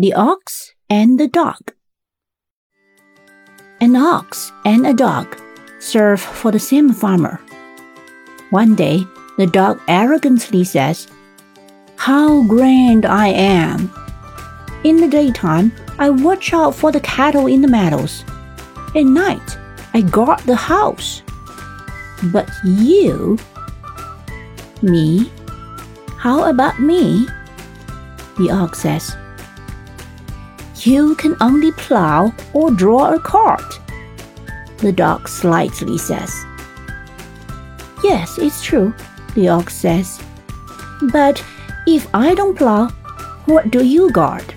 The Ox and the Dog. An ox and a dog serve for the same farmer. One day, the dog arrogantly says, How grand I am! In the daytime, I watch out for the cattle in the meadows. At night, I guard the house. But you? Me? How about me? The ox says, You can only plow or draw a cart. The dog slightly says, Yes, it's true, the ox says. But if I don't plow, what do you guard?